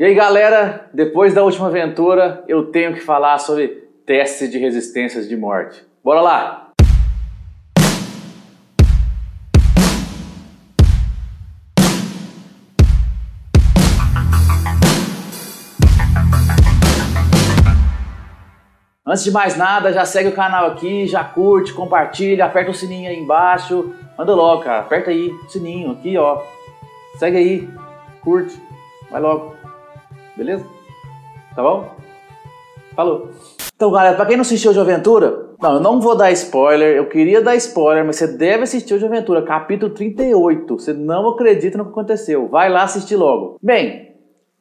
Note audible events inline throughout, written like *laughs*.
E aí, galera, depois da última aventura, eu tenho que falar sobre testes de resistências de morte. Bora lá! Antes de mais nada, já segue o canal aqui, já curte, compartilha, aperta o sininho aí embaixo. Manda logo, cara. Aperta aí o sininho aqui, ó. Segue aí, curte, vai logo. Beleza? Tá bom? Falou. Então, galera, pra quem não assistiu de Aventura, não, eu não vou dar spoiler, eu queria dar spoiler, mas você deve assistir o de Aventura, capítulo 38. Você não acredita no que aconteceu. Vai lá assistir logo. Bem,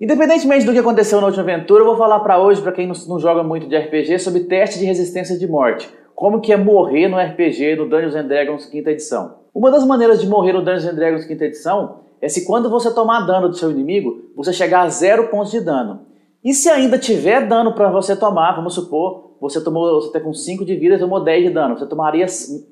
Independentemente do que aconteceu na última aventura, eu vou falar para hoje, para quem não, não, joga muito de RPG, sobre teste de resistência de morte. Como que é morrer no RPG no Dungeons and Dragons quinta edição. Uma das maneiras de morrer no Dungeons and Dragons quinta edição é se quando você tomar dano do seu inimigo, você chegar a zero pontos de dano. E se ainda tiver dano para você tomar, vamos supor, você tomou, você tá com 5 de vida e tomou 10 de dano, você tomaria,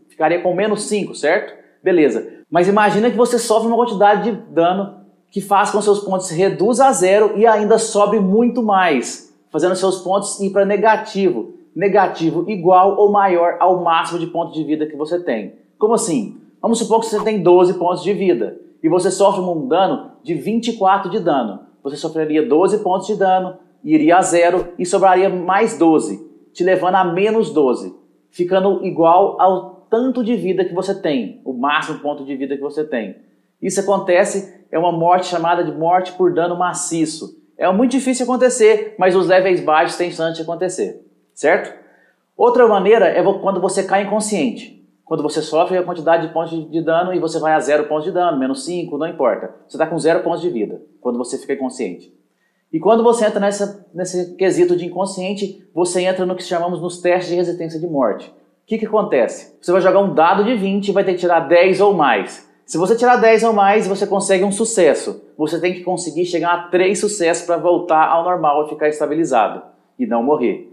ficaria com menos 5, certo? Beleza. Mas imagina que você sofre uma quantidade de dano que faz com que seus pontos se reduz a zero e ainda sobe muito mais, fazendo seus pontos ir para negativo. Negativo igual ou maior ao máximo de pontos de vida que você tem. Como assim? Vamos supor que você tem 12 pontos de vida e você sofre um dano de 24 de dano. Você sofreria 12 pontos de dano, iria a zero e sobraria mais 12, te levando a menos 12, ficando igual ao tanto de vida que você tem, o máximo ponto de vida que você tem. Isso acontece, é uma morte chamada de morte por dano maciço. É muito difícil acontecer, mas os levels baixos têm chance de acontecer, certo? Outra maneira é quando você cai inconsciente. Quando você sofre a quantidade de pontos de dano e você vai a zero pontos de dano, menos 5, não importa. Você está com zero pontos de vida quando você fica inconsciente. E quando você entra nessa, nesse quesito de inconsciente, você entra no que chamamos nos testes de resistência de morte. O que, que acontece? Você vai jogar um dado de 20 e vai ter que tirar 10 ou mais. Se você tirar 10 ou mais, você consegue um sucesso. Você tem que conseguir chegar a 3 sucessos para voltar ao normal e ficar estabilizado e não morrer.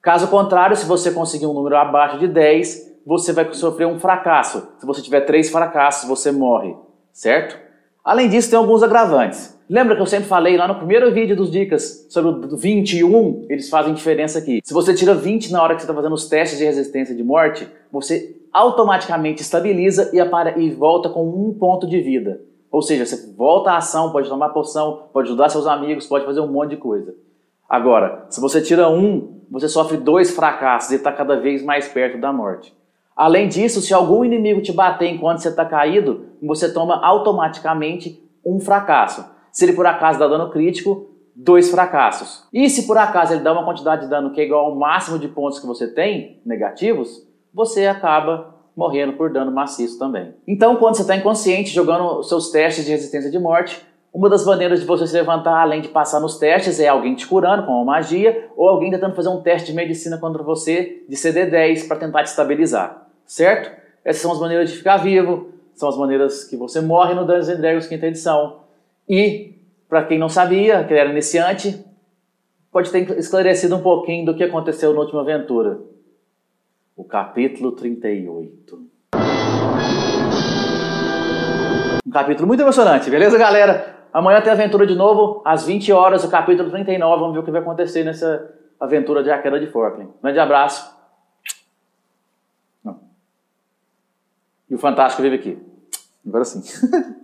Caso contrário, se você conseguir um número abaixo de 10, você vai sofrer um fracasso. Se você tiver 3 fracassos, você morre, certo? Além disso, tem alguns agravantes. Lembra que eu sempre falei lá no primeiro vídeo dos dicas sobre o 21? Eles fazem diferença aqui. Se você tira 20 na hora que você está fazendo os testes de resistência de morte, você automaticamente estabiliza e, apara, e volta com um ponto de vida. Ou seja, você volta à ação, pode tomar poção, pode ajudar seus amigos, pode fazer um monte de coisa. Agora, se você tira um, você sofre dois fracassos e está cada vez mais perto da morte. Além disso, se algum inimigo te bater enquanto você está caído, você toma automaticamente um fracasso. Se ele por acaso dá dano crítico, dois fracassos. E se por acaso ele dá uma quantidade de dano que é igual ao máximo de pontos que você tem, negativos, você acaba morrendo por dano maciço também. Então, quando você está inconsciente, jogando seus testes de resistência de morte, uma das maneiras de você se levantar, além de passar nos testes, é alguém te curando com uma magia ou alguém tentando fazer um teste de medicina contra você de CD10 para tentar te estabilizar, certo? Essas são as maneiras de ficar vivo, são as maneiras que você morre no Dungeons Dragons quinta edição. E, para quem não sabia, que era iniciante, pode ter esclarecido um pouquinho do que aconteceu na última aventura o capítulo 38. Um capítulo muito emocionante, beleza, galera? Amanhã tem aventura de novo, às 20 horas, o capítulo 39. Vamos ver o que vai acontecer nessa aventura de A Queda de Forkland. Grande abraço. Não. E o Fantástico vive aqui. Agora sim. *laughs*